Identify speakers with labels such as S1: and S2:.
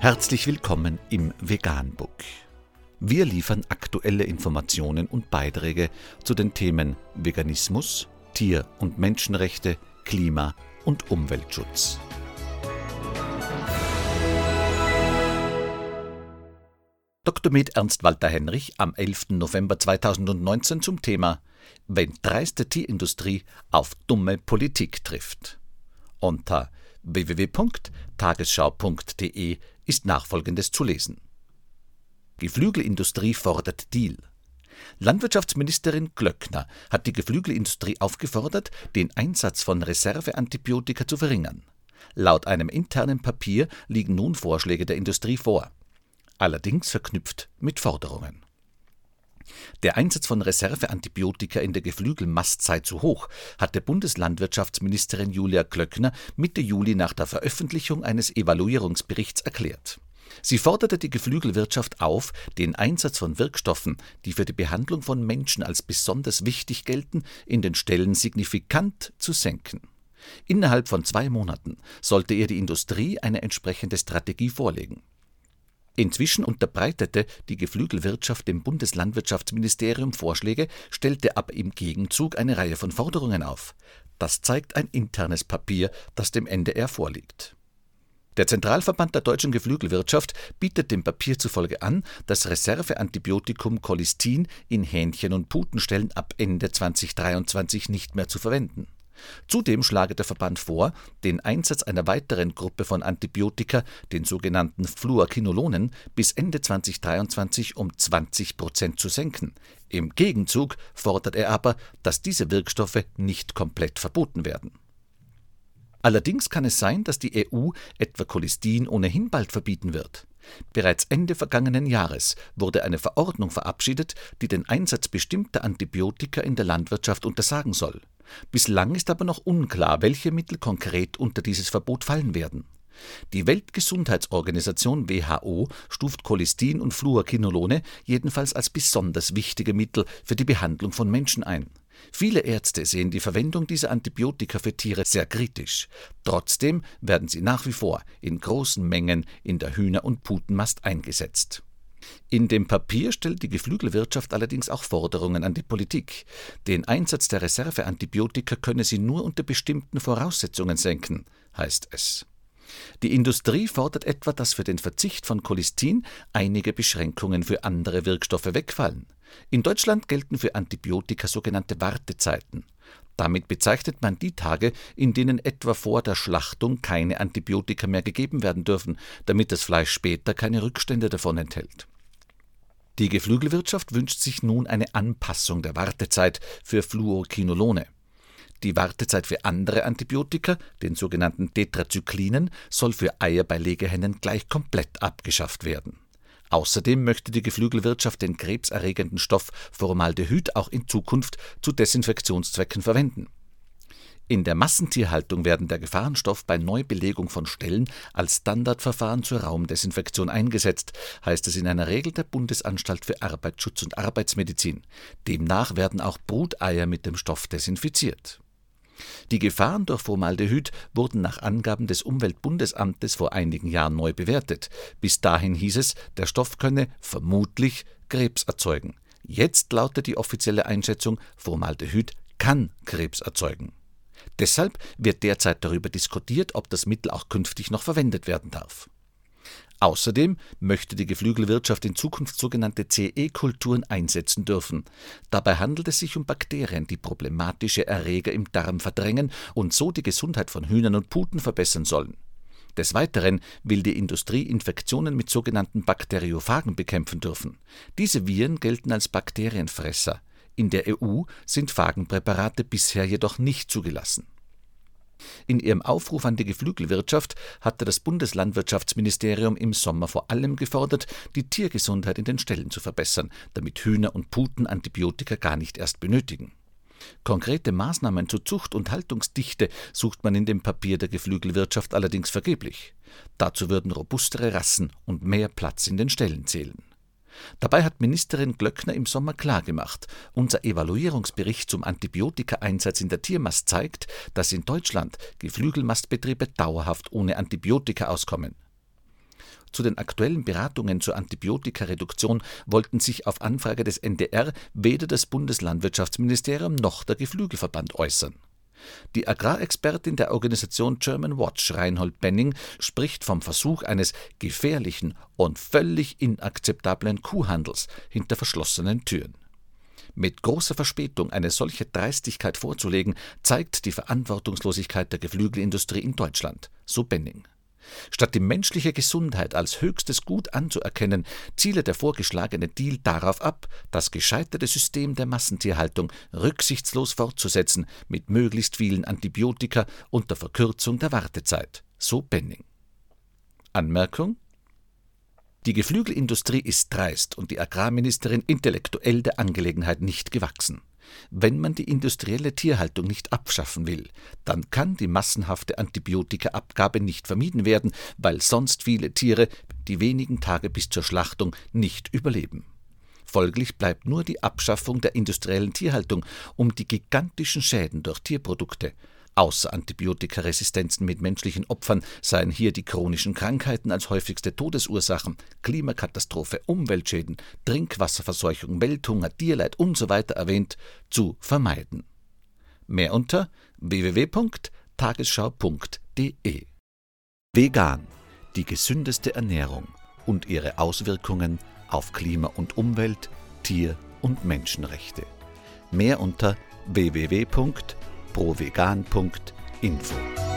S1: Herzlich willkommen im Veganbook. Wir liefern aktuelle Informationen und Beiträge zu den Themen Veganismus, Tier- und Menschenrechte, Klima- und Umweltschutz. Dr. Med Ernst Walter Henrich am 11. November 2019 zum Thema Wenn dreiste Tierindustrie auf dumme Politik trifft. Unter www.tagesschau.de ist nachfolgendes zu lesen. Geflügelindustrie fordert Deal. Landwirtschaftsministerin Glöckner hat die Geflügelindustrie aufgefordert, den Einsatz von Reserveantibiotika zu verringern. Laut einem internen Papier liegen nun Vorschläge der Industrie vor allerdings verknüpft mit Forderungen. Der Einsatz von Reserveantibiotika in der Geflügelmast sei zu hoch, hatte Bundeslandwirtschaftsministerin Julia Klöckner Mitte Juli nach der Veröffentlichung eines Evaluierungsberichts erklärt. Sie forderte die Geflügelwirtschaft auf, den Einsatz von Wirkstoffen, die für die Behandlung von Menschen als besonders wichtig gelten, in den Ställen signifikant zu senken. Innerhalb von zwei Monaten sollte ihr die Industrie eine entsprechende Strategie vorlegen. Inzwischen unterbreitete die Geflügelwirtschaft dem Bundeslandwirtschaftsministerium Vorschläge, stellte aber im Gegenzug eine Reihe von Forderungen auf. Das zeigt ein internes Papier, das dem NDR vorliegt. Der Zentralverband der deutschen Geflügelwirtschaft bietet dem Papier zufolge an, das Reserveantibiotikum Colistin in Hähnchen- und Putenstellen ab Ende 2023 nicht mehr zu verwenden. Zudem schlage der Verband vor, den Einsatz einer weiteren Gruppe von Antibiotika, den sogenannten Fluorquinolonen, bis Ende 2023 um 20 Prozent zu senken. Im Gegenzug fordert er aber, dass diese Wirkstoffe nicht komplett verboten werden. Allerdings kann es sein, dass die EU etwa Cholistin ohnehin bald verbieten wird. Bereits Ende vergangenen Jahres wurde eine Verordnung verabschiedet, die den Einsatz bestimmter Antibiotika in der Landwirtschaft untersagen soll. Bislang ist aber noch unklar, welche Mittel konkret unter dieses Verbot fallen werden. Die Weltgesundheitsorganisation WHO stuft Cholistin und Fluorquinolone jedenfalls als besonders wichtige Mittel für die Behandlung von Menschen ein. Viele Ärzte sehen die Verwendung dieser Antibiotika für Tiere sehr kritisch. Trotzdem werden sie nach wie vor in großen Mengen in der Hühner- und Putenmast eingesetzt. In dem Papier stellt die Geflügelwirtschaft allerdings auch Forderungen an die Politik. Den Einsatz der Reserveantibiotika könne sie nur unter bestimmten Voraussetzungen senken, heißt es. Die Industrie fordert etwa, dass für den Verzicht von Cholistin einige Beschränkungen für andere Wirkstoffe wegfallen. In Deutschland gelten für Antibiotika sogenannte Wartezeiten. Damit bezeichnet man die Tage, in denen etwa vor der Schlachtung keine Antibiotika mehr gegeben werden dürfen, damit das Fleisch später keine Rückstände davon enthält. Die Geflügelwirtschaft wünscht sich nun eine Anpassung der Wartezeit für Fluorquinolone. Die Wartezeit für andere Antibiotika, den sogenannten Tetrazyklinen, soll für Eier bei Legehennen gleich komplett abgeschafft werden. Außerdem möchte die Geflügelwirtschaft den krebserregenden Stoff Formaldehyd auch in Zukunft zu Desinfektionszwecken verwenden. In der Massentierhaltung werden der Gefahrenstoff bei Neubelegung von Stellen als Standardverfahren zur Raumdesinfektion eingesetzt, heißt es in einer Regel der Bundesanstalt für Arbeitsschutz und Arbeitsmedizin. Demnach werden auch Bruteier mit dem Stoff desinfiziert. Die Gefahren durch Formaldehyd wurden nach Angaben des Umweltbundesamtes vor einigen Jahren neu bewertet. Bis dahin hieß es, der Stoff könne vermutlich Krebs erzeugen. Jetzt lautet die offizielle Einschätzung, Formaldehyd kann Krebs erzeugen. Deshalb wird derzeit darüber diskutiert, ob das Mittel auch künftig noch verwendet werden darf. Außerdem möchte die Geflügelwirtschaft in Zukunft sogenannte CE-Kulturen einsetzen dürfen. Dabei handelt es sich um Bakterien, die problematische Erreger im Darm verdrängen und so die Gesundheit von Hühnern und Puten verbessern sollen. Des Weiteren will die Industrie Infektionen mit sogenannten Bakteriophagen bekämpfen dürfen. Diese Viren gelten als Bakterienfresser. In der EU sind Phagenpräparate bisher jedoch nicht zugelassen. In ihrem Aufruf an die Geflügelwirtschaft hatte das Bundeslandwirtschaftsministerium im Sommer vor allem gefordert, die Tiergesundheit in den Ställen zu verbessern, damit Hühner und Puten Antibiotika gar nicht erst benötigen. Konkrete Maßnahmen zur Zucht und Haltungsdichte sucht man in dem Papier der Geflügelwirtschaft allerdings vergeblich. Dazu würden robustere Rassen und mehr Platz in den Ställen zählen. Dabei hat Ministerin Glöckner im Sommer klargemacht, unser Evaluierungsbericht zum Antibiotikaeinsatz in der Tiermast zeigt, dass in Deutschland Geflügelmastbetriebe dauerhaft ohne Antibiotika auskommen. zu den aktuellen Beratungen zur Antibiotikareduktion wollten sich auf Anfrage des NDR weder das Bundeslandwirtschaftsministerium noch der Geflügelverband äußern. Die Agrarexpertin der Organisation German Watch, Reinhold Benning, spricht vom Versuch eines gefährlichen und völlig inakzeptablen Kuhhandels hinter verschlossenen Türen. Mit großer Verspätung eine solche Dreistigkeit vorzulegen, zeigt die Verantwortungslosigkeit der Geflügelindustrie in Deutschland, so Benning. Statt die menschliche Gesundheit als höchstes Gut anzuerkennen, ziele der vorgeschlagene Deal darauf ab, das gescheiterte System der Massentierhaltung rücksichtslos fortzusetzen mit möglichst vielen Antibiotika und der Verkürzung der Wartezeit, so Benning. Anmerkung die Geflügelindustrie ist dreist und die Agrarministerin intellektuell der Angelegenheit nicht gewachsen. Wenn man die industrielle Tierhaltung nicht abschaffen will, dann kann die massenhafte Antibiotikaabgabe nicht vermieden werden, weil sonst viele Tiere die wenigen Tage bis zur Schlachtung nicht überleben. Folglich bleibt nur die Abschaffung der industriellen Tierhaltung, um die gigantischen Schäden durch Tierprodukte Außer Antibiotikaresistenzen mit menschlichen Opfern seien hier die chronischen Krankheiten als häufigste Todesursachen, Klimakatastrophe, Umweltschäden, Trinkwasserverseuchung, Welthunger, Tierleid usw. So erwähnt, zu vermeiden. Mehr unter www.tagesschau.de Vegan, die gesündeste Ernährung und ihre Auswirkungen auf Klima und Umwelt, Tier- und Menschenrechte. Mehr unter www.tagesschau.de provegan.info.